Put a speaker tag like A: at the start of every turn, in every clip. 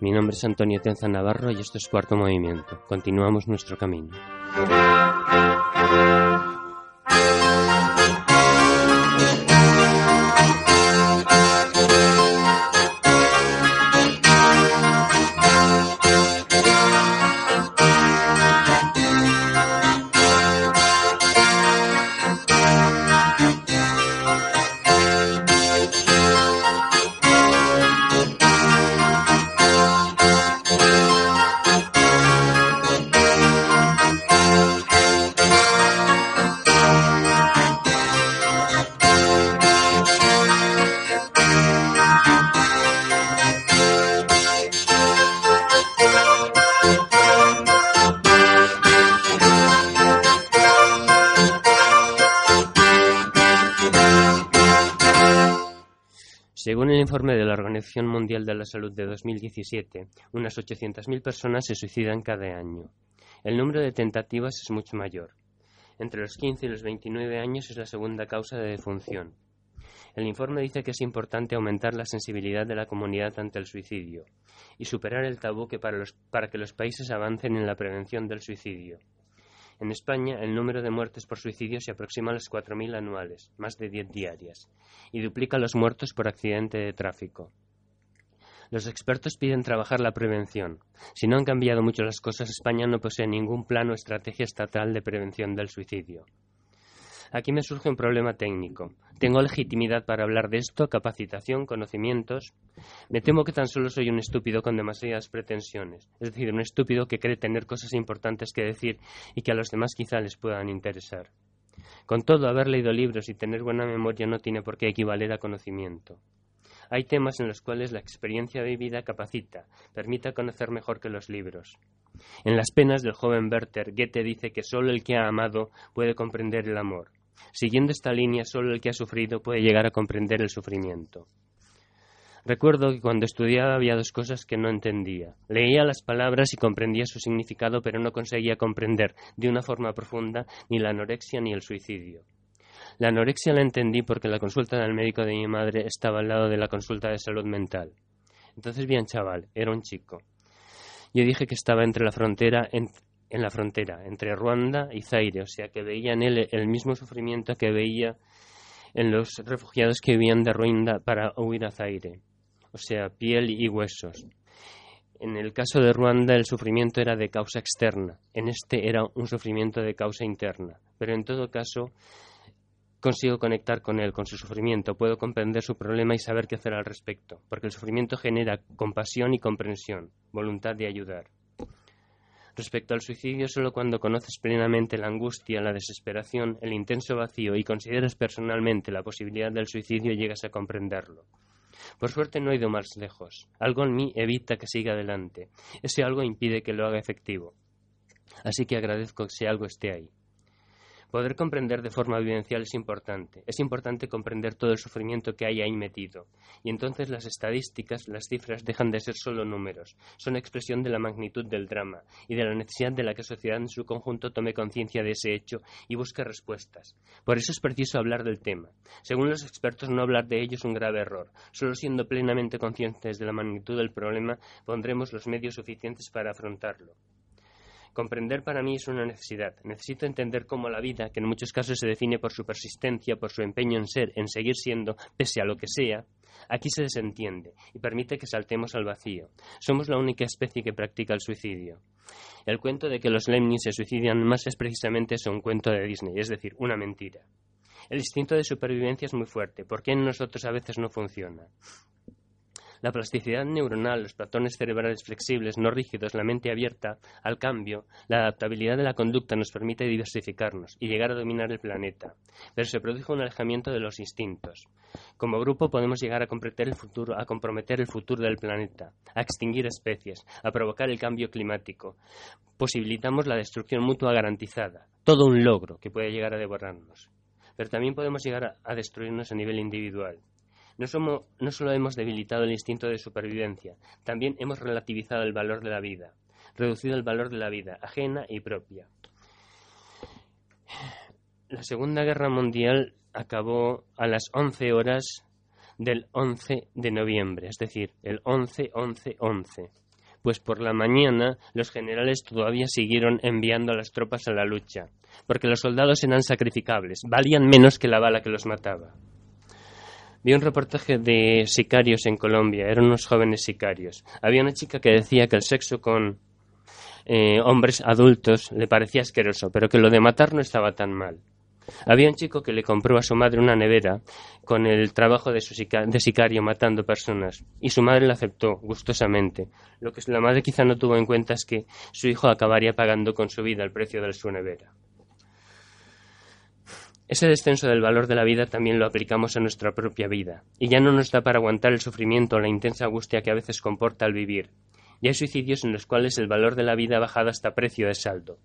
A: Mi nombre es Antonio Tenza Navarro y esto es Cuarto Movimiento. Continuamos nuestro camino. Informe de la Organización Mundial de la Salud de 2017, unas 800.000 personas se suicidan cada año. El número de tentativas es mucho mayor. Entre los 15 y los 29 años es la segunda causa de defunción. El informe dice que es importante aumentar la sensibilidad de la comunidad ante el suicidio y superar el tabú que para que los países avancen en la prevención del suicidio. En España, el número de muertes por suicidio se aproxima a las 4.000 anuales, más de 10 diarias, y duplica los muertos por accidente de tráfico. Los expertos piden trabajar la prevención. Si no han cambiado mucho las cosas, España no posee ningún plan o estrategia estatal de prevención del suicidio. Aquí me surge un problema técnico. ¿Tengo legitimidad para hablar de esto? ¿Capacitación? ¿Conocimientos? Me temo que tan solo soy un estúpido con demasiadas pretensiones. Es decir, un estúpido que cree tener cosas importantes que decir y que a los demás quizá les puedan interesar. Con todo, haber leído libros y tener buena memoria no tiene por qué equivaler a conocimiento. Hay temas en los cuales la experiencia vivida capacita, permite conocer mejor que los libros. En las penas del joven Werther, Goethe dice que solo el que ha amado puede comprender el amor. Siguiendo esta línea, solo el que ha sufrido puede llegar a comprender el sufrimiento. Recuerdo que cuando estudiaba había dos cosas que no entendía. Leía las palabras y comprendía su significado, pero no conseguía comprender de una forma profunda ni la anorexia ni el suicidio. La anorexia la entendí porque la consulta del médico de mi madre estaba al lado de la consulta de salud mental. Entonces bien, chaval, era un chico. Yo dije que estaba entre la frontera, en, la frontera entre Ruanda y Zaire, o sea que veía en él el mismo sufrimiento que veía en los refugiados que vivían de Ruanda para huir a Zaire, o sea, piel y huesos. En el caso de Ruanda el sufrimiento era de causa externa, en este era un sufrimiento de causa interna, pero en todo caso consigo conectar con él, con su sufrimiento, puedo comprender su problema y saber qué hacer al respecto, porque el sufrimiento genera compasión y comprensión, voluntad de ayudar. Respecto al suicidio, solo cuando conoces plenamente la angustia, la desesperación, el intenso vacío y consideras personalmente la posibilidad del suicidio llegas a comprenderlo. Por suerte no he ido más lejos. Algo en mí evita que siga adelante. Ese algo impide que lo haga efectivo. Así que agradezco que ese algo esté ahí. Poder comprender de forma vivencial es importante. Es importante comprender todo el sufrimiento que hay ahí metido. Y entonces las estadísticas, las cifras, dejan de ser solo números. Son expresión de la magnitud del drama y de la necesidad de la que la sociedad en su conjunto tome conciencia de ese hecho y busque respuestas. Por eso es preciso hablar del tema. Según los expertos, no hablar de ello es un grave error. Solo siendo plenamente conscientes de la magnitud del problema pondremos los medios suficientes para afrontarlo. Comprender para mí es una necesidad. Necesito entender cómo la vida, que en muchos casos se define por su persistencia, por su empeño en ser, en seguir siendo, pese a lo que sea, aquí se desentiende y permite que saltemos al vacío. Somos la única especie que practica el suicidio. El cuento de que los lemmings se suicidan más es precisamente un cuento de Disney, es decir, una mentira. El instinto de supervivencia es muy fuerte. ¿Por qué en nosotros a veces no funciona? La plasticidad neuronal, los patrones cerebrales flexibles, no rígidos, la mente abierta al cambio, la adaptabilidad de la conducta nos permite diversificarnos y llegar a dominar el planeta. Pero se produce un alejamiento de los instintos. Como grupo podemos llegar a comprometer el futuro, a comprometer el futuro del planeta, a extinguir especies, a provocar el cambio climático. Posibilitamos la destrucción mutua garantizada. Todo un logro que puede llegar a devorarnos. Pero también podemos llegar a destruirnos a nivel individual. No, solo hemos debilitado el instinto de supervivencia, también hemos relativizado el valor de la vida, reducido el valor de la vida, ajena y propia. La Segunda Guerra Mundial acabó a las 11 horas del 11 de noviembre, es decir, el 11-11-11. Pues por la mañana los generales todavía siguieron enviando a las tropas a la lucha, porque los soldados eran sacrificables, valían menos que la bala que los mataba. Vi un reportaje de sicarios en Colombia, eran unos jóvenes sicarios. Había una chica que decía que el sexo con eh, hombres adultos le parecía asqueroso, pero que lo de matar no estaba tan mal. Había un chico que le compró a su madre una nevera con el trabajo de, su de sicario matando personas y su madre la aceptó gustosamente. Lo que la madre quizá no tuvo en cuenta es que su hijo acabaría pagando con su vida el precio de su nevera. Ese descenso del valor de la vida también lo aplicamos a nuestra propia vida, y ya no nos da para aguantar el sufrimiento o la intensa angustia que a veces comporta el vivir. Y hay suicidios en los cuales el valor de la vida ha bajado hasta precio de saldo.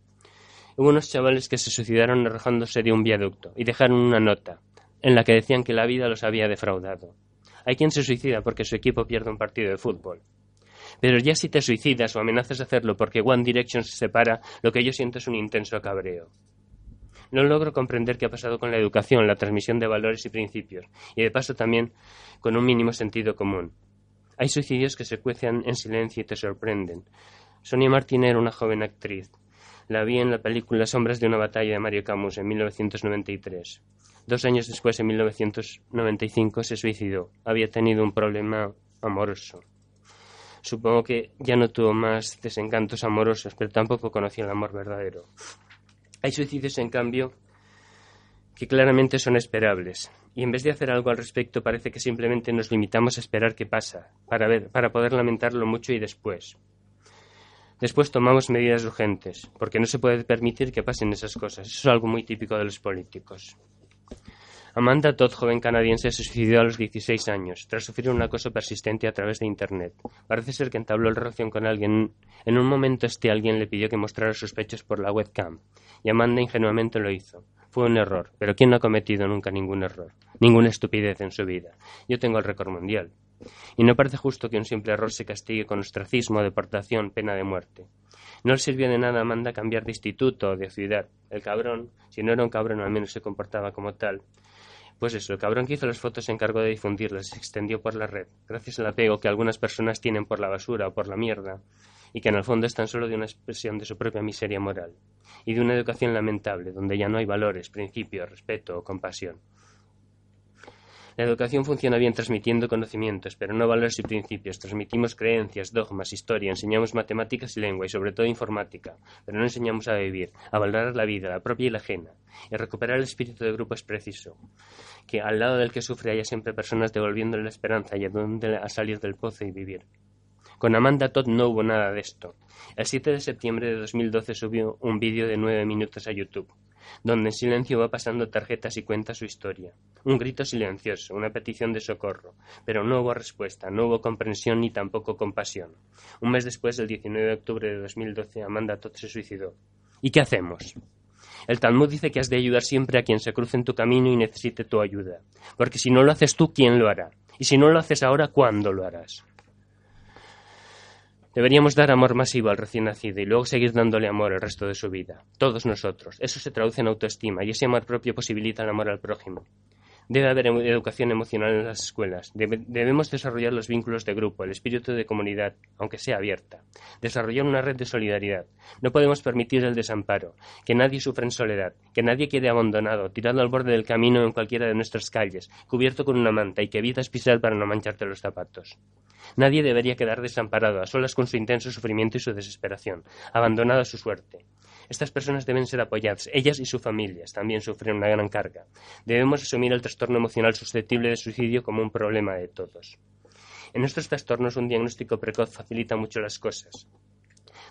A: Hubo unos chavales que se suicidaron arrojándose de un viaducto y dejaron una nota, en la que decían que la vida los había defraudado. Hay quien se suicida porque su equipo pierde un partido de fútbol. Pero ya si te suicidas o amenazas hacerlo porque One Direction se separa, lo que yo siento es un intenso cabreo. No logro comprender qué ha pasado con la educación, la transmisión de valores y principios, y de paso también con un mínimo sentido común. Hay suicidios que se cuecen en silencio y te sorprenden. Sonia Martín era una joven actriz. La vi en la película Sombras de una batalla de Mario Camus en 1993. Dos años después, en 1995, se suicidó. Había tenido un problema amoroso. Supongo que ya no tuvo más desencantos amorosos, pero tampoco conocía el amor verdadero. Hay suicidios, en cambio, que claramente son esperables. Y en vez de hacer algo al respecto, parece que simplemente nos limitamos a esperar qué pasa, para, ver, para poder lamentarlo mucho y después. Después tomamos medidas urgentes, porque no se puede permitir que pasen esas cosas. Eso es algo muy típico de los políticos. Amanda Todd, joven canadiense, se suicidó a los 16 años, tras sufrir un acoso persistente a través de Internet. Parece ser que entabló relación con alguien. En un momento este alguien le pidió que mostrara sus pechos por la webcam, y Amanda ingenuamente lo hizo. Fue un error, pero ¿quién no ha cometido nunca ningún error? Ninguna estupidez en su vida. Yo tengo el récord mundial. Y no parece justo que un simple error se castigue con ostracismo, deportación, pena de muerte. No le sirvió de nada a Amanda cambiar de instituto o de ciudad. El cabrón, si no era un cabrón, al menos se comportaba como tal, pues eso, el cabrón que hizo las fotos se encargó de difundirlas se extendió por la red, gracias al apego que algunas personas tienen por la basura o por la mierda, y que en el fondo es tan solo de una expresión de su propia miseria moral, y de una educación lamentable, donde ya no hay valores, principios, respeto o compasión. La educación funciona bien transmitiendo conocimientos, pero no valores y principios. Transmitimos creencias, dogmas, historia, enseñamos matemáticas y lengua, y sobre todo informática, pero no enseñamos a vivir, a valorar la vida, la propia y la ajena. Y recuperar el espíritu de grupo es preciso. Que al lado del que sufre haya siempre personas devolviéndole la esperanza y ayudándole a salir del pozo y vivir. Con Amanda Todd no hubo nada de esto. El 7 de septiembre de 2012 subió un vídeo de nueve minutos a YouTube donde en silencio va pasando tarjetas y cuenta su historia. Un grito silencioso, una petición de socorro, pero no hubo respuesta, no hubo comprensión ni tampoco compasión. Un mes después, el 19 de octubre de 2012, Amanda Todd se suicidó. ¿Y qué hacemos? El Talmud dice que has de ayudar siempre a quien se cruce en tu camino y necesite tu ayuda, porque si no lo haces tú, ¿quién lo hará? Y si no lo haces ahora, ¿cuándo lo harás? Deberíamos dar amor masivo al recién nacido y luego seguir dándole amor el resto de su vida. Todos nosotros. Eso se traduce en autoestima y ese amor propio posibilita el amor al prójimo. Debe haber educación emocional en las escuelas. debemos desarrollar los vínculos de grupo, el espíritu de comunidad, aunque sea abierta. Desarrollar una red de solidaridad. No podemos permitir el desamparo, que nadie sufra en soledad, que nadie quede abandonado, tirado al borde del camino en cualquiera de nuestras calles, cubierto con una manta y que evitas pisar para no mancharte los zapatos. Nadie debería quedar desamparado, a solas con su intenso sufrimiento y su desesperación, abandonado a su suerte. Estas personas deben ser apoyadas. Ellas y sus familias también sufren una gran carga. Debemos asumir el trastorno emocional susceptible de suicidio como un problema de todos. En estos trastornos un diagnóstico precoz facilita mucho las cosas.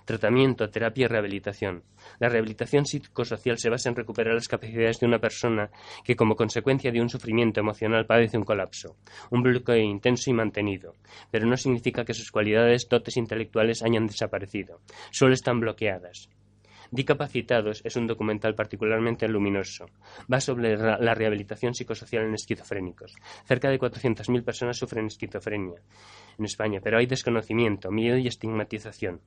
A: Tratamiento, terapia y rehabilitación. La rehabilitación psicosocial se basa en recuperar las capacidades de una persona que como consecuencia de un sufrimiento emocional padece un colapso, un bloqueo intenso y mantenido, pero no significa que sus cualidades, dotes intelectuales hayan desaparecido, solo están bloqueadas. Dicapacitados es un documental particularmente luminoso. Va sobre la rehabilitación psicosocial en esquizofrénicos. Cerca de 400.000 personas sufren esquizofrenia en España, pero hay desconocimiento, miedo y estigmatización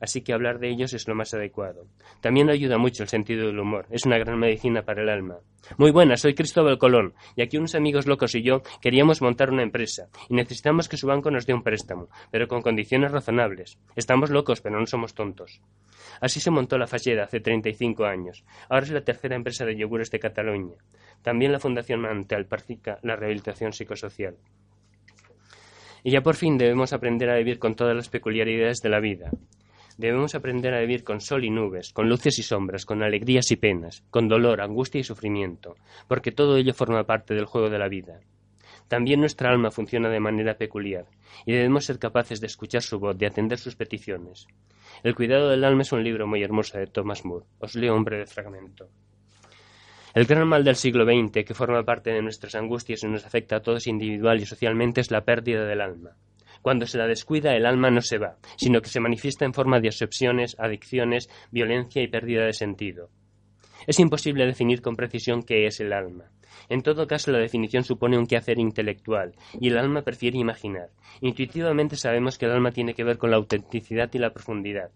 A: así que hablar de ellos es lo más adecuado. También ayuda mucho el sentido del humor, es una gran medicina para el alma. Muy buena, soy Cristóbal Colón, y aquí unos amigos locos y yo queríamos montar una empresa, y necesitamos que su banco nos dé un préstamo, pero con condiciones razonables. Estamos locos, pero no somos tontos. Así se montó la Falleda hace 35 años. Ahora es la tercera empresa de yogures de Cataluña. También la Fundación Mantel practica la rehabilitación psicosocial. Y ya por fin debemos aprender a vivir con todas las peculiaridades de la vida. Debemos aprender a vivir con sol y nubes, con luces y sombras, con alegrías y penas, con dolor, angustia y sufrimiento, porque todo ello forma parte del juego de la vida. También nuestra alma funciona de manera peculiar, y debemos ser capaces de escuchar su voz, de atender sus peticiones. El cuidado del alma es un libro muy hermoso de Thomas Moore. Os leo un breve fragmento. El gran mal del siglo XX, que forma parte de nuestras angustias y nos afecta a todos individual y socialmente, es la pérdida del alma. Cuando se la descuida, el alma no se va, sino que se manifiesta en forma de obsesiones, adicciones, violencia y pérdida de sentido. Es imposible definir con precisión qué es el alma. En todo caso, la definición supone un quehacer intelectual, y el alma prefiere imaginar. Intuitivamente sabemos que el alma tiene que ver con la autenticidad y la profundidad.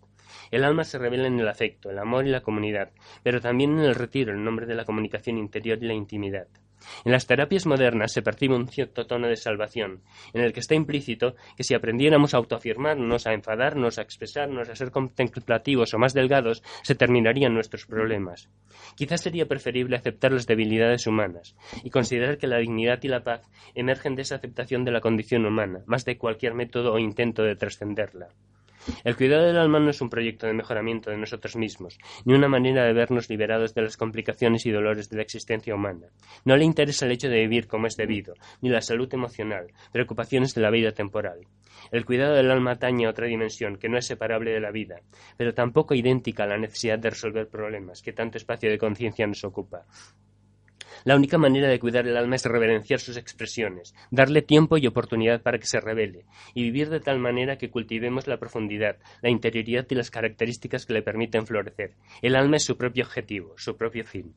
A: El alma se revela en el afecto, el amor y la comunidad, pero también en el retiro, en nombre de la comunicación interior y la intimidad. En las terapias modernas se percibe un cierto tono de salvación, en el que está implícito que si aprendiéramos a autoafirmarnos, a enfadarnos, a expresarnos, a ser contemplativos o más delgados, se terminarían nuestros problemas. Quizás sería preferible aceptar las debilidades humanas y considerar que la dignidad y la paz emergen de esa aceptación de la condición humana, más de cualquier método o intento de trascenderla. El cuidado del alma no es un proyecto de mejoramiento de nosotros mismos, ni una manera de vernos liberados de las complicaciones y dolores de la existencia humana. No le interesa el hecho de vivir como es debido, ni la salud emocional, preocupaciones de la vida temporal. El cuidado del alma atañe a otra dimensión que no es separable de la vida, pero tampoco idéntica a la necesidad de resolver problemas que tanto espacio de conciencia nos ocupa. La única manera de cuidar el alma es reverenciar sus expresiones, darle tiempo y oportunidad para que se revele, y vivir de tal manera que cultivemos la profundidad, la interioridad y las características que le permiten florecer. El alma es su propio objetivo, su propio fin.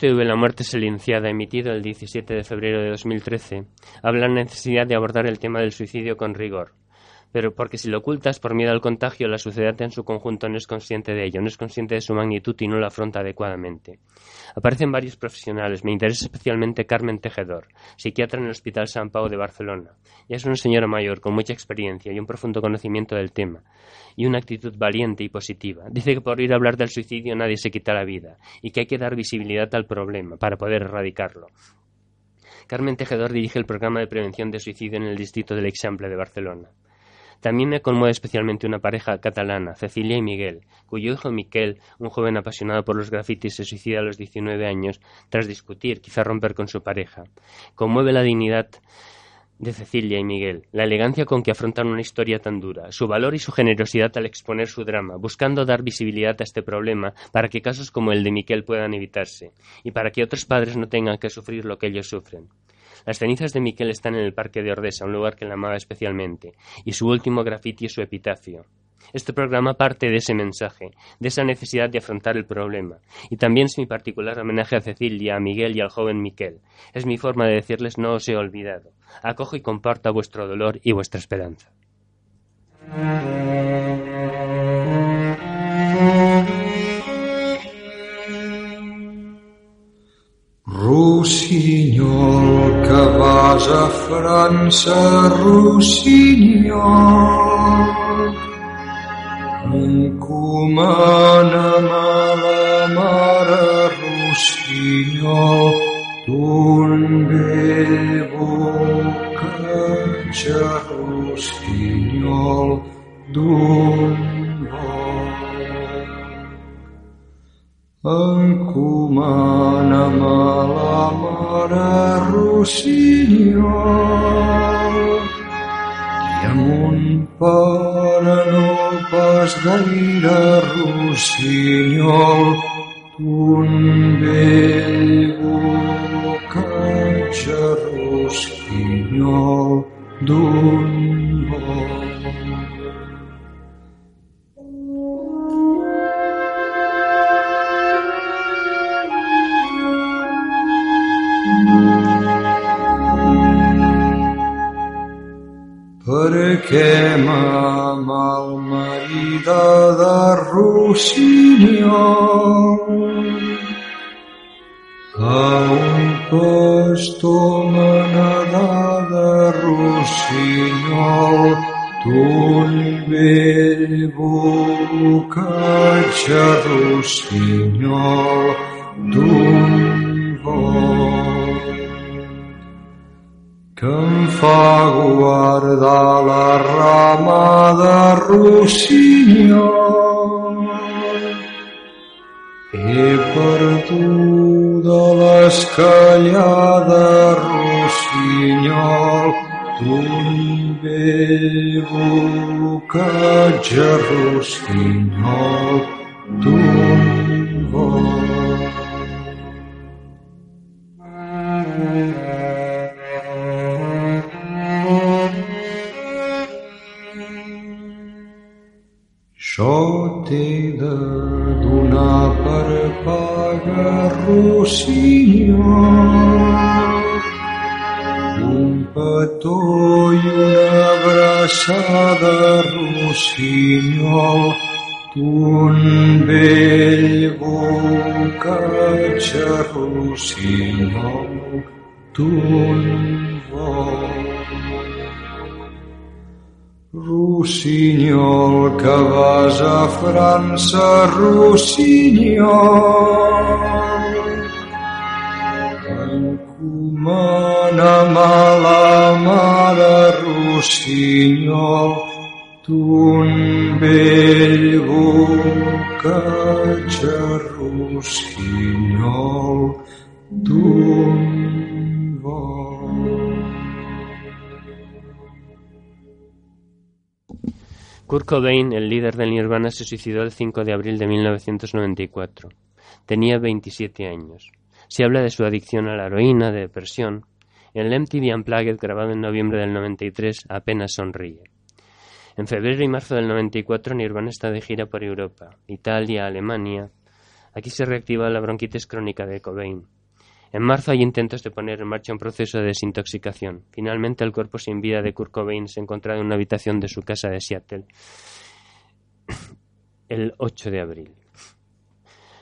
A: STV La muerte silenciada, emitido el 17 de febrero de 2013, habla de la necesidad de abordar el tema del suicidio con rigor. Pero porque si lo ocultas por miedo al contagio, la sociedad en su conjunto no es consciente de ello, no es consciente de su magnitud y no lo afronta adecuadamente. Aparecen varios profesionales, me interesa especialmente Carmen Tejedor, psiquiatra en el Hospital San Pau de Barcelona. Ella es una señora mayor con mucha experiencia y un profundo conocimiento del tema, y una actitud valiente y positiva. Dice que por ir a hablar del suicidio nadie se quita la vida, y que hay que dar visibilidad al problema para poder erradicarlo. Carmen Tejedor dirige el programa de prevención de suicidio en el distrito del Eixample de Barcelona. También me conmueve especialmente una pareja catalana, Cecilia y Miguel, cuyo hijo Miquel, un joven apasionado por los grafitis, se suicida a los 19 años tras discutir, quizá romper con su pareja. Conmueve la dignidad de Cecilia y Miguel, la elegancia con que afrontan una historia tan dura, su valor y su generosidad al exponer su drama, buscando dar visibilidad a este problema para que casos como el de Miquel puedan evitarse y para que otros padres no tengan que sufrir lo que ellos sufren. Las cenizas de Miquel están en el Parque de Ordesa, un lugar que le amaba especialmente, y su último grafiti es su epitafio. Este programa parte de ese mensaje, de esa necesidad de afrontar el problema, y también es mi particular homenaje a Cecilia, a Miguel y al joven Miquel. Es mi forma de decirles no os he olvidado. Acojo y comparto vuestro dolor y vuestra esperanza.
B: Rossinyol, que vas a França. Encomana'm a la mare Rossinyol, vell bocatge Rossinyol, d'un bon Encomana'm a la mare Rossinyol i a mon pare no pas gaire Rossinyol un vell bocatge Rossinyol d'un Rossinyol. A un pastor manadà de Rossinyol, d'un vell bocatge Rossinyol, d'un que em fa guardar la rama de rossinyol. He perduda l'escallada rossinyol d'un vell bocatge rossinyol d'un bon. Rossinyol d'un vol. Rossinyol, que vas a França, Rossinyol. Encomana'm a la mare Rossinyol, d'un vol.
C: Kurt Cobain, el líder del Nirvana, se suicidó el 5 de abril de 1994. Tenía 27 años. Se habla de su adicción a la heroína, de depresión. En el MTV Unplugged, grabado en noviembre del 93, apenas sonríe. En febrero y marzo del 94 Nirvana está de gira por Europa, Italia, Alemania. Aquí se reactiva la bronquitis crónica de Cobain. En marzo hay intentos de poner en marcha un proceso de desintoxicación. Finalmente el cuerpo sin vida de Kurt Cobain se encontraba en una habitación de su casa de Seattle el 8 de abril.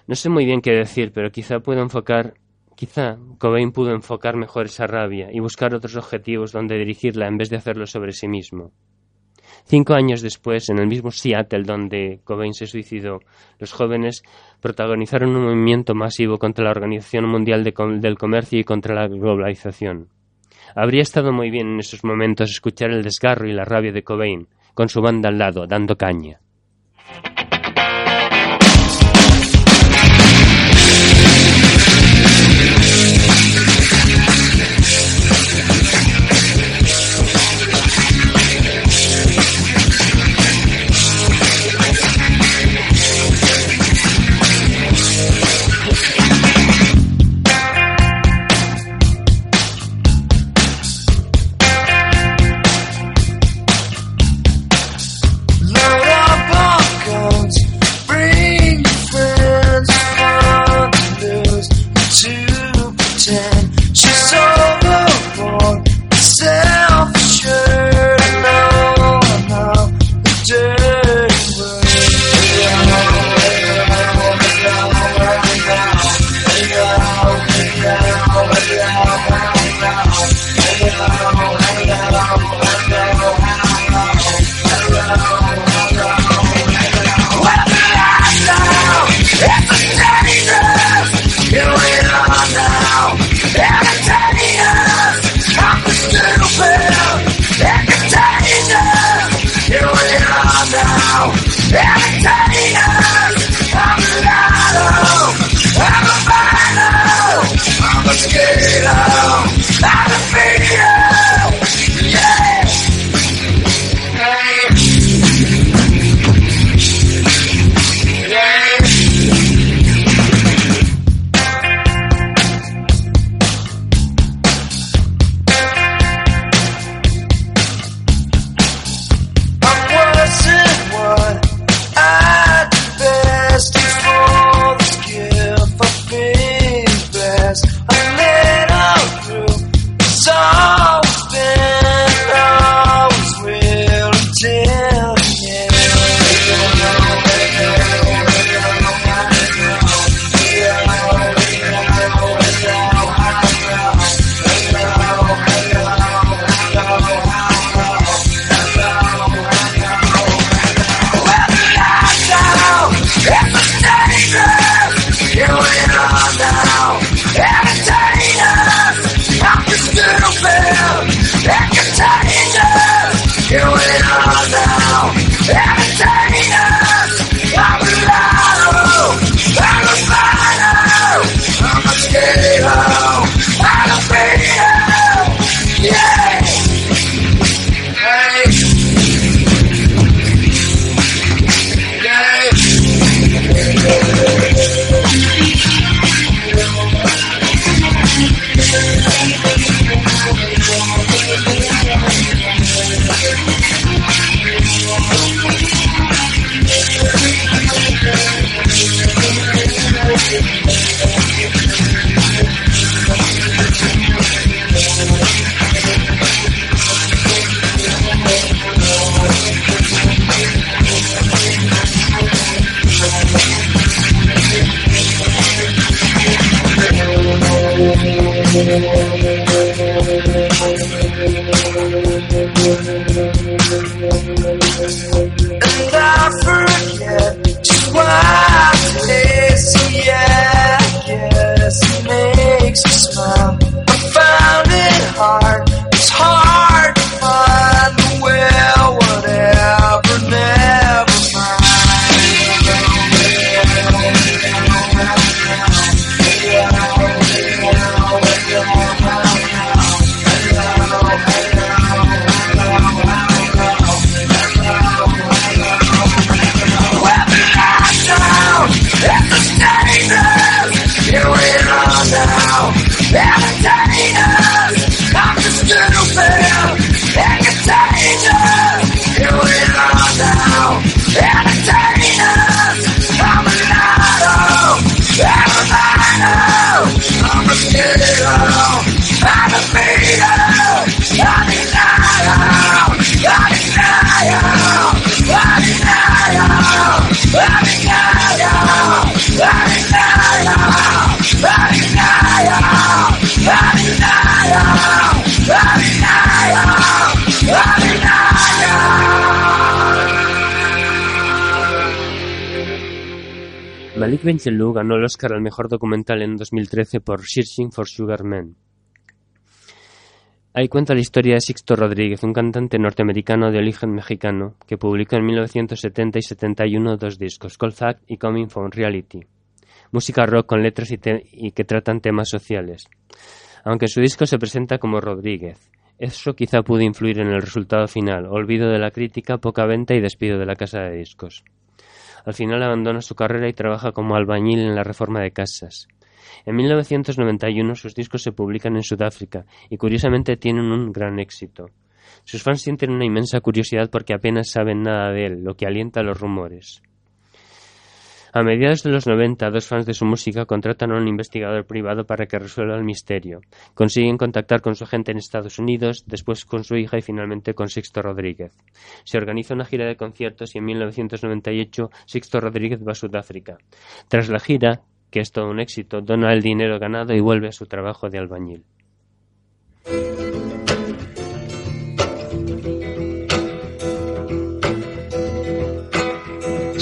C: No sé muy bien qué decir, pero quizá puedo enfocar Quizá Cobain pudo enfocar mejor esa rabia y buscar otros objetivos donde dirigirla en vez de hacerlo sobre sí mismo. Cinco años después, en el mismo Seattle donde Cobain se suicidó, los jóvenes protagonizaron un movimiento masivo contra la Organización Mundial del Comercio y contra la globalización. Habría estado muy bien en esos momentos escuchar el desgarro y la rabia de Cobain, con su banda al lado, dando caña.
A: Malik Benjelloul ganó el Oscar al mejor documental en 2013 por Searching for Sugar Man. Ahí cuenta la historia de Sixto Rodríguez, un cantante norteamericano de origen mexicano que publicó en 1970 y 71 dos discos, Cold Fact y Coming from Reality. Música rock con letras y, que tratan temas sociales. Aunque su disco se presenta como Rodríguez. Eso quizá pudo influir en el resultado final, olvido de la crítica, poca venta y despido de la casa de discos. Al final abandona su carrera y trabaja como albañil en la reforma de casas. En 1991 sus discos se publican en Sudáfrica y curiosamente tienen un gran éxito. Sus fans sienten una inmensa curiosidad porque apenas saben nada de él, lo que alienta los rumores. A mediados de los 90, dos fans de su música contratan a un investigador privado para que resuelva el misterio. Consiguen contactar con su agente en Estados Unidos, después con su hija y finalmente con Sixto Rodríguez. Se organiza una gira de conciertos y en 1998 Sixto Rodríguez va a Sudáfrica. Tras la gira, que es todo un éxito, dona el dinero ganado y vuelve a su trabajo de albañil.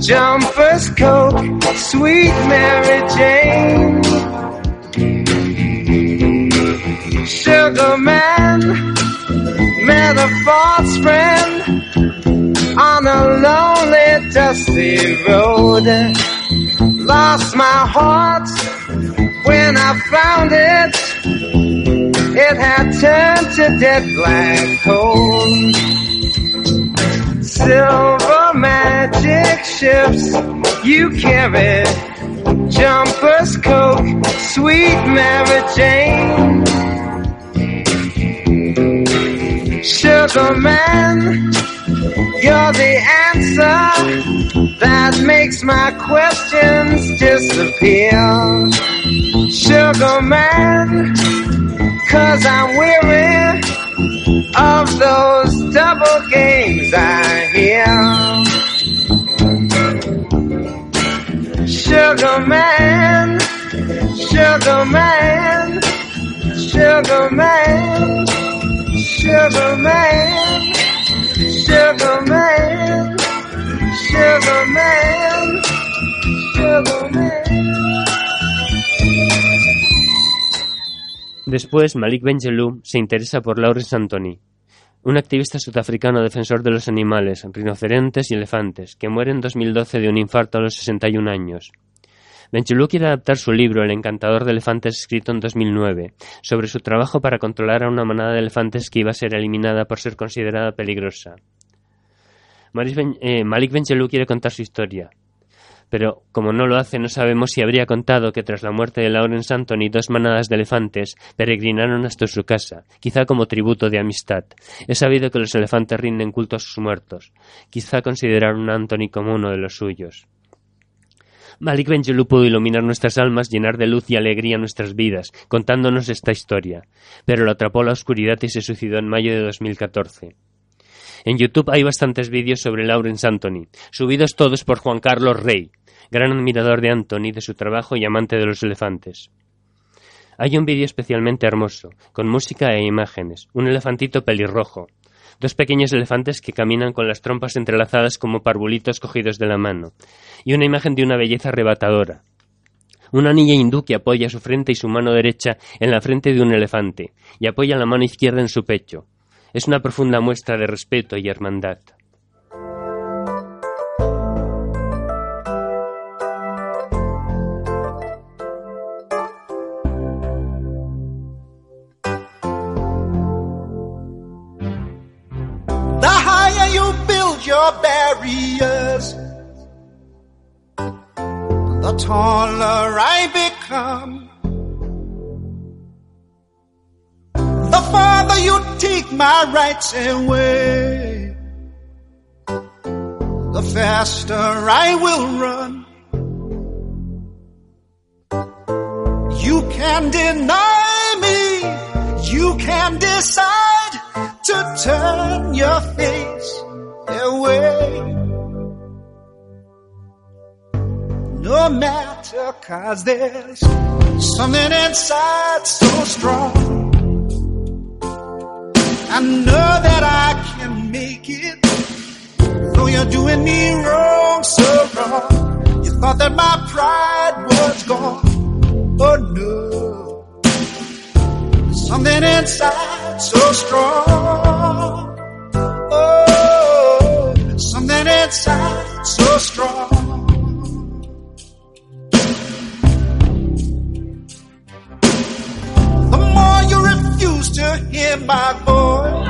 D: Jumpers, Coke, sweet Mary Jane. Sugar man, met a false friend on a lonely, dusty road. Lost my heart when I found it. It had turned to dead black coal silver magic ships you carry. Jumpers, Coke, sweet Mary Jane. Sugar man, you're the answer that makes my questions disappear. Sugar man, cause I'm weary of those double games I hear.
A: Después, Malik Benjelloul se interesa por Lawrence Anthony, un activista sudafricano defensor de los animales, rinocerontes y elefantes, que muere en 2012 de un infarto a los 61 años. Benjelloul quiere adaptar su libro El encantador de elefantes escrito en 2009, sobre su trabajo para controlar a una manada de elefantes que iba a ser eliminada por ser considerada peligrosa. Eh, Malik Benjelloul quiere contar su historia. pero como no lo hace no sabemos si habría contado que tras la muerte de Lawrence Anthony dos manadas de elefantes peregrinaron hasta su casa, quizá como tributo de amistad. Es sabido que los elefantes rinden culto a sus muertos. Quizá consideraron a Anthony como uno de los suyos. Malik Benjelu pudo iluminar nuestras almas, llenar de luz y alegría nuestras vidas, contándonos esta historia, pero lo atrapó la oscuridad y se suicidó en mayo de 2014. En YouTube hay bastantes vídeos sobre Lawrence Anthony, subidos todos por Juan Carlos Rey, gran admirador de Anthony, de su trabajo y amante de los elefantes. Hay un vídeo especialmente hermoso, con música e imágenes, un elefantito pelirrojo, dos pequeños elefantes que caminan con las trompas entrelazadas como parvulitos cogidos de la mano, y una imagen de una belleza arrebatadora. Una niña hindú que apoya su frente y su mano derecha en la frente de un elefante, y apoya la mano izquierda en su pecho. Es una profunda muestra de respeto y hermandad.
E: The taller I become. The farther you take my rights away, the faster I will run. You can deny me, you can decide to turn your face away. No matter, cause there's something inside so strong. I know that I can make it. Though you're doing me wrong, so wrong. You thought that my pride was gone. Oh no. Something inside so strong. Inside so strong. The more you refuse to hear my voice,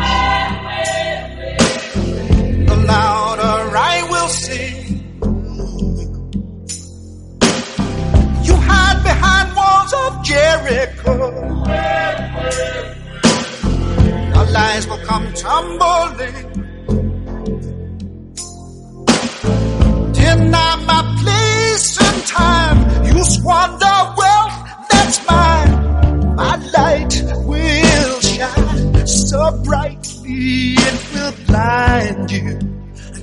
E: the louder I will sing. You hide behind walls of Jericho. Your lies will come tumbling. My place and time. You squander wealth that's mine. My light will shine so brightly it will blind you.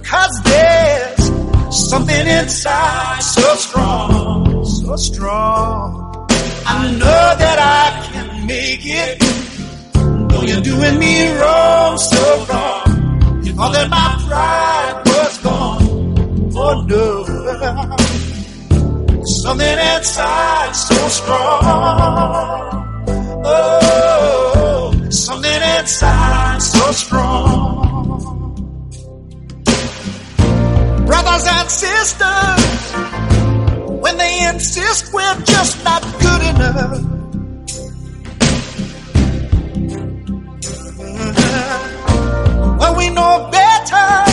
E: Cause there's something inside so strong, so strong. I know that I can make it. Though you're doing me wrong, so wrong. You thought that my pride was gone. No. Something inside so strong. Oh, something inside so strong. Brothers and sisters, when they insist we're just not good enough. Mm-hmm. Well, we know better.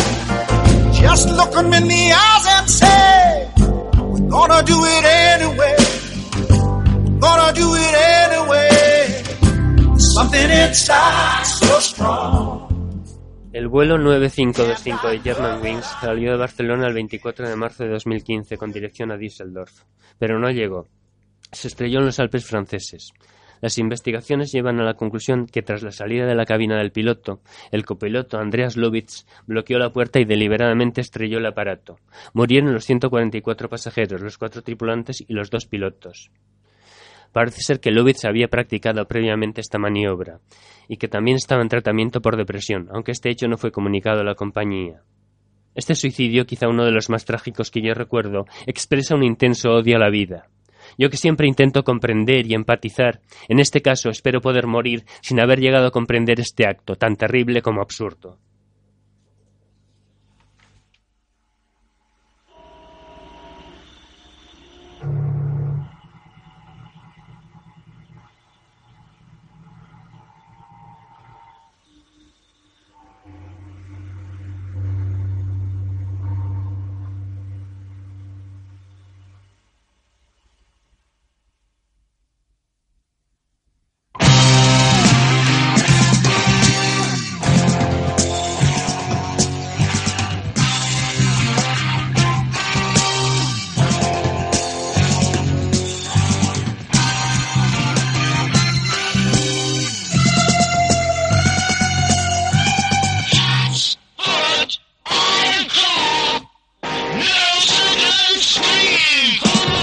A: El vuelo 9525 de Germanwings salió de Barcelona el 24 de marzo de 2015 con dirección a Düsseldorf, pero no llegó. Se estrelló en los Alpes franceses. Las investigaciones llevan a la conclusión que tras la salida de la cabina del piloto, el copiloto Andreas Lubitz bloqueó la puerta y deliberadamente estrelló el aparato. Murieron los 144 pasajeros, los cuatro tripulantes y los dos pilotos. Parece ser que Lubitz había practicado previamente esta maniobra y que también estaba en tratamiento por depresión, aunque este hecho no fue comunicado a la compañía. Este suicidio, quizá uno de los más trágicos que yo recuerdo, expresa un intenso odio a la vida. Yo que siempre intento comprender y empatizar, en este caso espero poder morir sin haber llegado a comprender este acto, tan terrible como absurdo. game.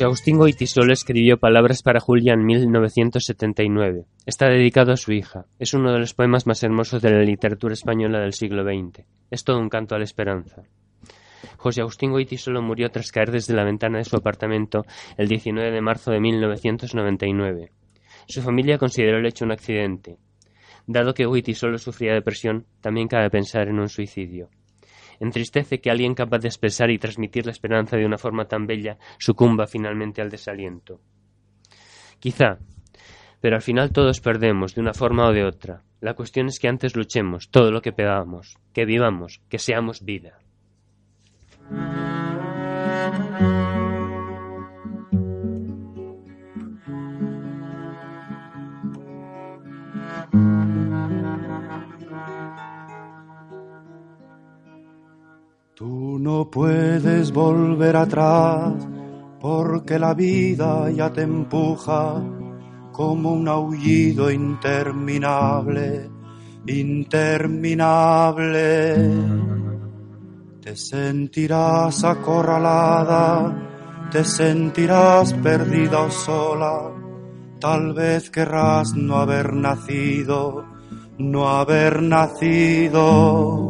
A: José Agustín Goitisolo escribió Palabras para Julia en 1979. Está dedicado a su hija. Es uno de los poemas más hermosos de la literatura española del siglo XX. Es todo un canto a la esperanza. José Agustín Goitisolo murió tras caer desde la ventana de su apartamento el 19 de marzo de 1999. Su familia consideró el hecho un accidente. Dado que Goitisolo sufría depresión, también cabe pensar en un suicidio. Entristece que alguien capaz de expresar y transmitir la esperanza de una forma tan bella sucumba finalmente al desaliento. Quizá, pero al final todos perdemos de una forma o de otra. La cuestión es que antes luchemos todo lo que podamos, que vivamos, que seamos vida.
F: Tú no puedes volver atrás porque la vida ya te empuja como un aullido interminable, interminable. Te sentirás acorralada, te sentirás perdida o sola, tal vez querrás no haber nacido, no haber nacido.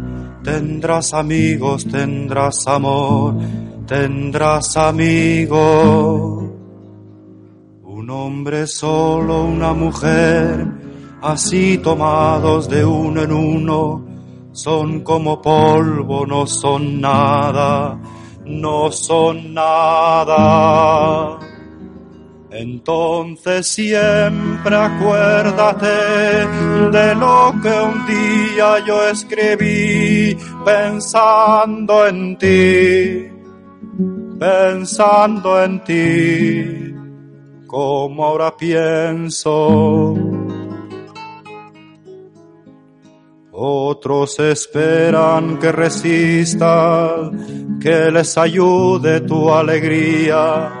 F: Tendrás amigos, tendrás amor, tendrás amigos. Un hombre solo, una mujer, así tomados de uno en uno, son como polvo, no son nada, no son nada. Entonces siempre acuérdate de lo que un día yo escribí pensando en ti, pensando en ti, como ahora pienso. Otros esperan que resistas, que les ayude tu alegría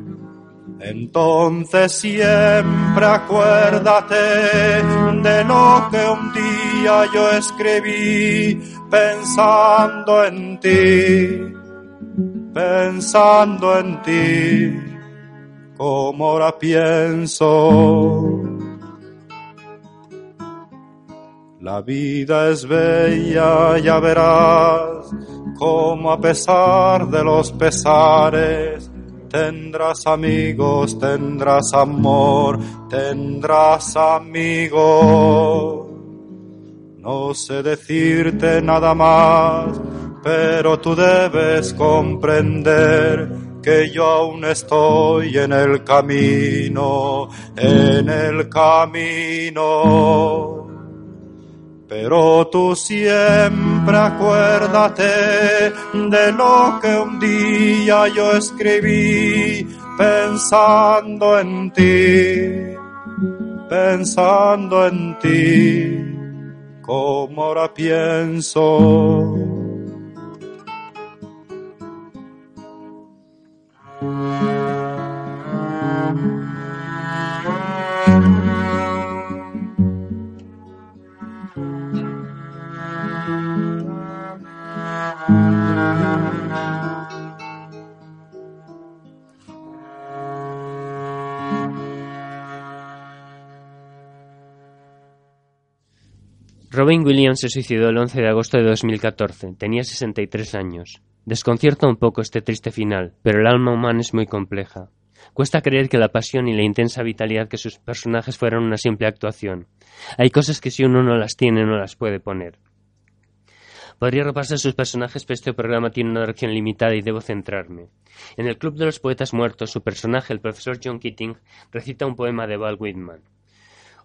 F: Entonces siempre acuérdate de lo que un día yo escribí pensando en ti, pensando en ti, como ahora pienso. La vida es bella, ya verás, como a pesar de los pesares, Tendrás amigos, tendrás amor, tendrás amigos. No sé decirte nada más, pero tú debes comprender que yo aún estoy en el camino, en el camino. Pero tú siempre acuérdate de lo que un día yo escribí pensando en ti, pensando en ti, como ahora pienso.
A: Robin Williams se suicidó el 11 de agosto de 2014. Tenía 63 años. Desconcierta un poco este triste final, pero el alma humana es muy compleja. Cuesta creer que la pasión y la intensa vitalidad que sus personajes fueran una simple actuación. Hay cosas que si uno no las tiene no las puede poner. Podría repasar sus personajes, pero este programa tiene una duración limitada y debo centrarme. En el Club de los Poetas Muertos, su personaje, el profesor John Keating, recita un poema de Walt Whitman.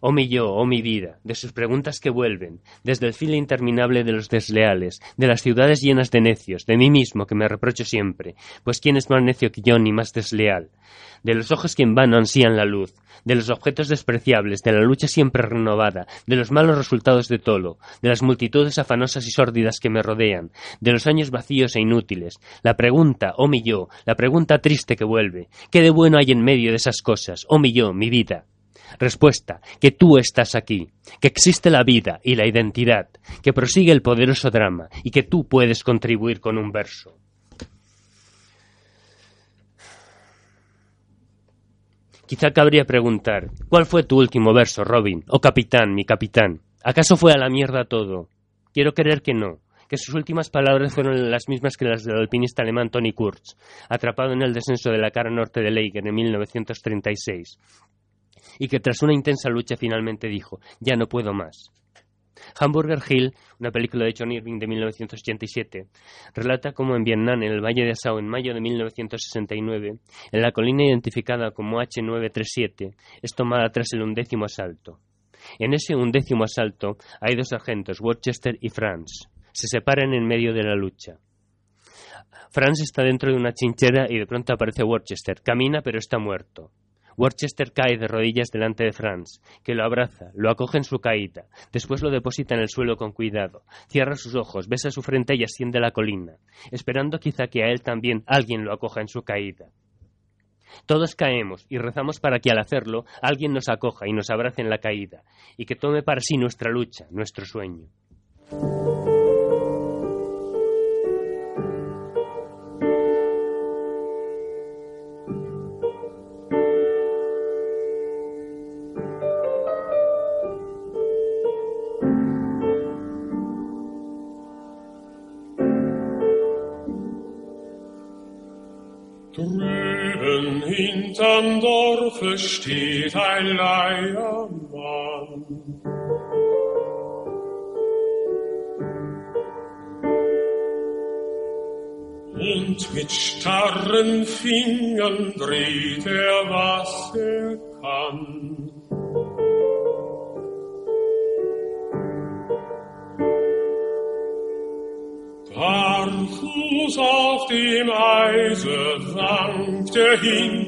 A: Oh mi yo, oh mi vida, de sus preguntas que vuelven, desde el filo interminable de los desleales, de las ciudades llenas de necios, de mí mismo que me reprocho siempre, pues quién es más necio que yo ni más desleal, de los ojos que en vano ansían la luz, de los objetos despreciables, de la lucha siempre renovada, de los malos resultados de tolo, de las multitudes afanosas y sórdidas que me rodean, de los años vacíos e inútiles, la pregunta, oh mi yo, la pregunta triste que vuelve, ¿qué de bueno hay en medio de esas cosas, oh mi yo, mi vida? Respuesta, que tú estás aquí, que existe la vida y la identidad, que prosigue el poderoso drama y que tú puedes contribuir con un verso. Quizá cabría preguntar, ¿cuál fue tu último verso, Robin? Oh capitán, mi capitán. ¿Acaso fue a la mierda todo? Quiero creer que no, que sus últimas palabras fueron las mismas que las del alpinista alemán Tony Kurz, atrapado en el descenso de la cara norte de Leiger en 1936, y que tras una intensa lucha finalmente dijo, ya no puedo más. Hamburger Hill, una película de John Irving de 1987, relata cómo en Vietnam, en el Valle de Assau, en mayo de 1969, en la colina identificada como H937, es tomada tras el undécimo asalto. En ese undécimo asalto hay dos sargentos, Worcester y Franz. Se separan en medio de la lucha. Franz está dentro de una chinchera y de pronto aparece Worcester. Camina pero está muerto. Worcester cae de rodillas delante de Franz, que lo abraza, lo acoge en su caída, después lo deposita en el suelo con cuidado, cierra sus ojos, besa su frente y asciende la colina, esperando quizá que a él también alguien lo acoja en su caída. Todos caemos y rezamos para que al hacerlo alguien nos acoja y nos abrace en la caída, y que tome para sí nuestra lucha, nuestro sueño.
G: Steht ein Leiermann. Und mit starren Fingern dreht er, was er kann. Barfuß auf dem Eise wankt er hin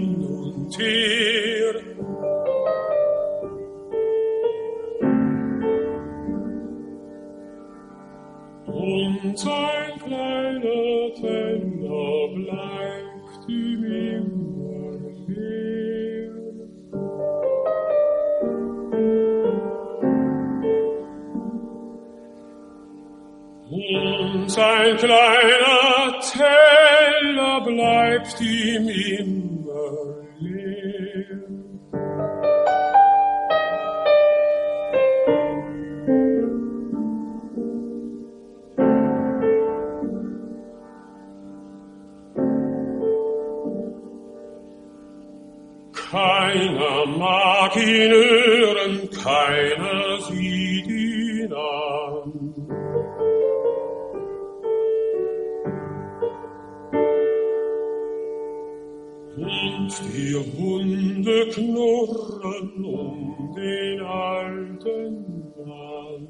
G: Und die Hunde knurren um den alten Mann.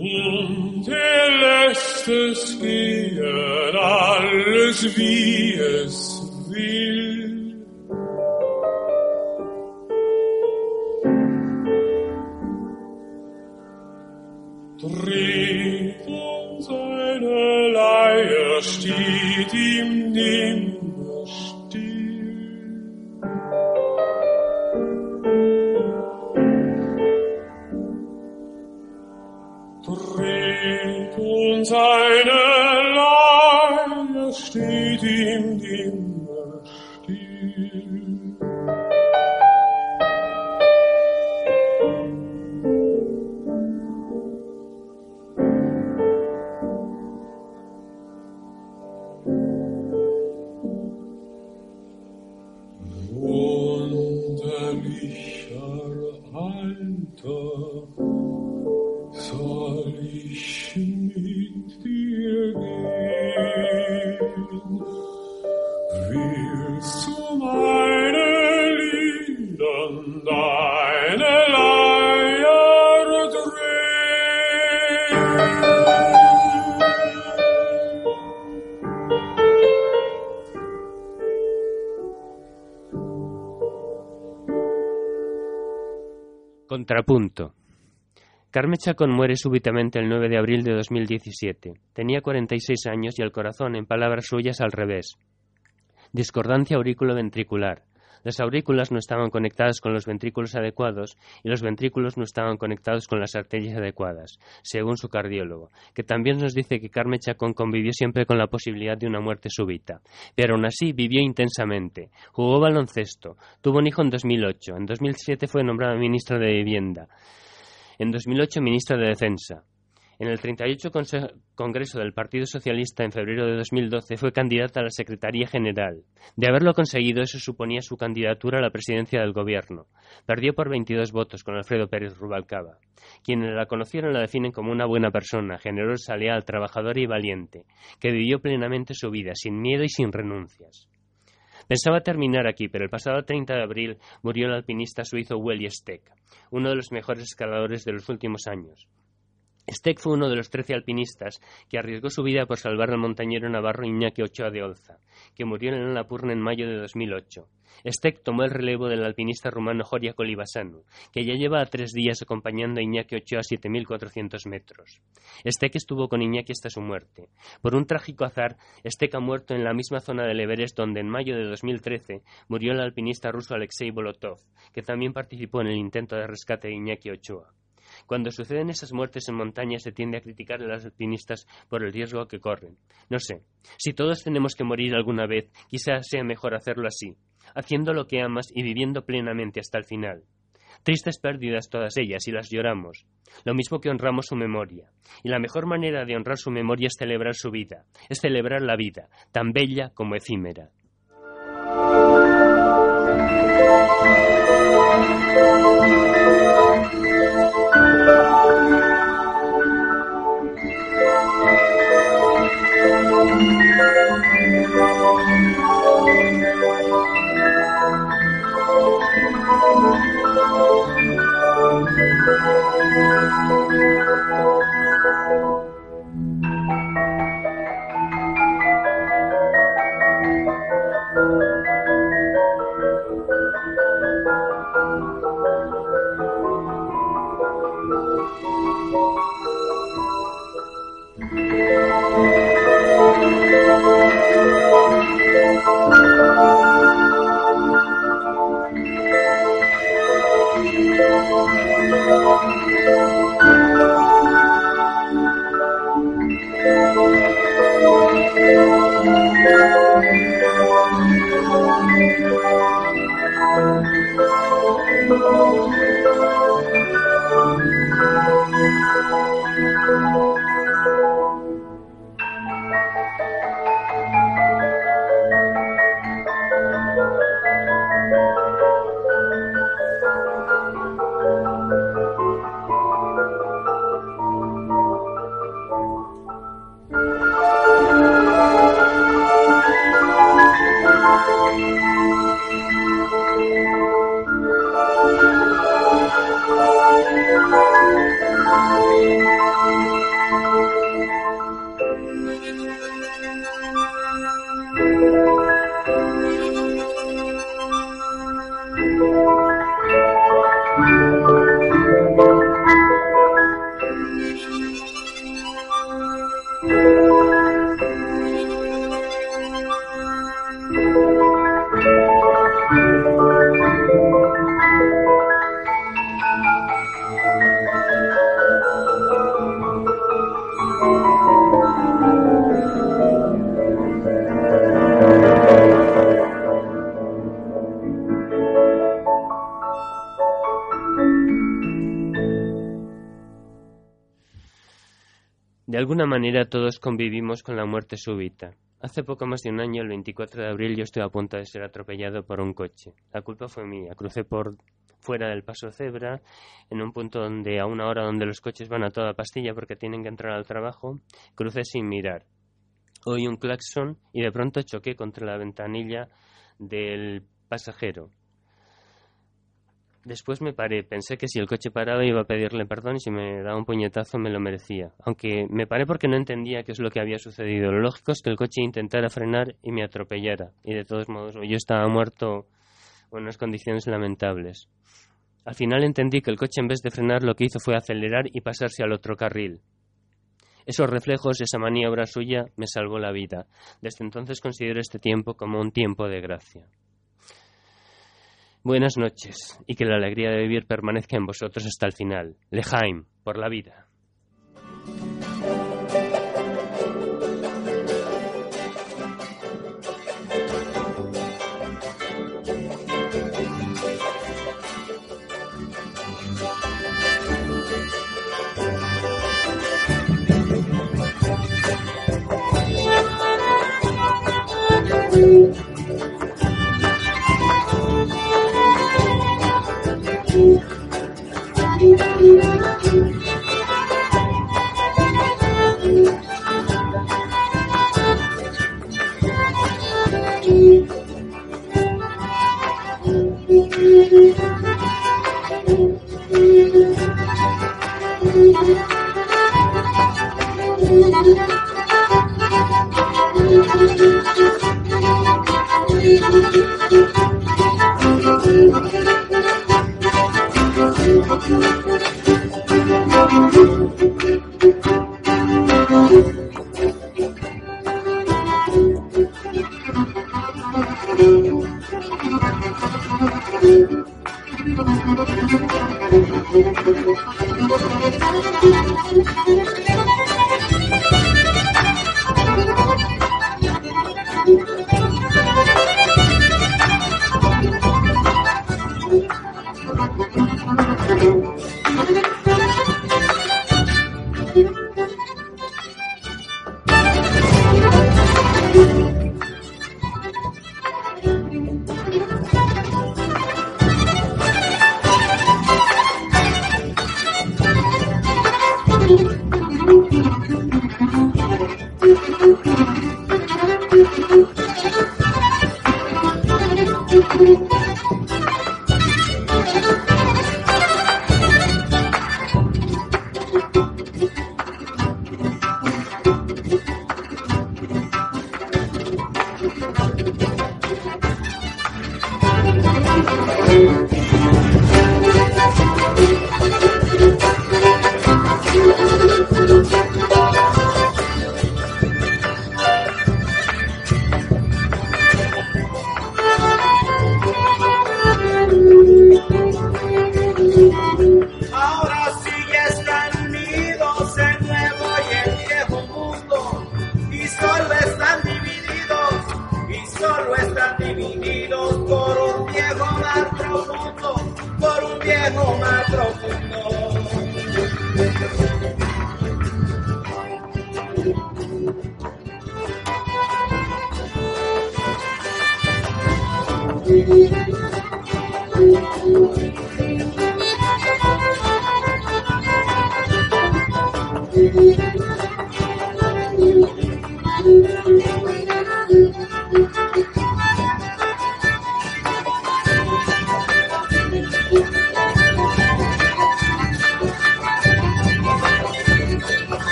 G: Und er lässt es gehen, alles wie es
A: Carmen Chacón muere súbitamente el 9 de abril de 2017. Tenía 46 años y el corazón, en palabras suyas, al revés. Discordancia aurículo-ventricular. Las aurículas no estaban conectadas con los ventrículos adecuados y los ventrículos no estaban conectados con las arterias adecuadas, según su cardiólogo, que también nos dice que Carmen Chacón convivió siempre con la posibilidad de una muerte súbita. Pero aún así vivió intensamente. Jugó baloncesto. Tuvo un hijo en 2008. En 2007 fue nombrada ministra de Vivienda. En 2008 ministra de Defensa. En el 38 Conse- Congreso del Partido Socialista en febrero de 2012 fue candidata a la Secretaría General. De haberlo conseguido, eso suponía su candidatura a la presidencia del Gobierno. Perdió por 22 votos con Alfredo Pérez Rubalcaba. Quienes la conocieron la definen como una buena persona, generosa, leal, trabajadora y valiente, que vivió plenamente su vida, sin miedo y sin renuncias. Pensaba terminar aquí, pero el pasado 30 de abril murió el alpinista suizo Willy Steck, uno de los mejores escaladores de los últimos años. Steck fue uno de los trece alpinistas que arriesgó su vida por salvar al montañero navarro Iñaki Ochoa de Olza, que murió en Annapurna en mayo de 2008. Steck tomó el relevo del alpinista rumano Joria Kolibasanu, que ya lleva tres días acompañando a Iñaki Ochoa a 7.400 metros. Steck estuvo con Iñaki hasta su muerte. Por un trágico azar, Steck ha muerto en la misma zona del Everest donde en mayo de 2013 murió el alpinista ruso Alexei Bolotov, que también participó en el intento de rescate de Iñaki Ochoa. Cuando suceden esas muertes en montaña se tiende a criticar a los alpinistas por el riesgo que corren. No sé, si todos tenemos que morir alguna vez, quizás sea mejor hacerlo así, haciendo lo que amas y viviendo plenamente hasta el final. Tristes pérdidas todas ellas y las lloramos, lo mismo que honramos su memoria. Y la mejor manera de honrar su memoria es celebrar su vida, es celebrar la vida, tan bella como efímera. Manera todos convivimos con la muerte súbita. Hace poco más de un año, el 24 de abril, yo estuve a punto de ser atropellado por un coche. La culpa fue mía. Crucé por fuera del paso cebra, en un punto donde a una hora donde los coches van a toda pastilla porque tienen que entrar al trabajo, crucé sin mirar. Oí un claxon y de pronto choqué contra la ventanilla del pasajero. Después me paré, pensé que si el coche paraba iba a pedirle perdón y si me daba un puñetazo me lo merecía. Aunque me paré porque no entendía qué es lo que había sucedido. Lo lógico es que el coche intentara frenar y me atropellara. Y de todos modos, yo estaba muerto en unas condiciones lamentables. Al final entendí que el coche en vez de frenar lo que hizo fue acelerar y pasarse al otro carril. Esos reflejos, esa maniobra suya, me salvó la vida. Desde entonces considero este tiempo como un tiempo de gracia. Buenas noches y que la alegría de vivir permanezca en vosotros hasta el final. Lejaim, por la vida.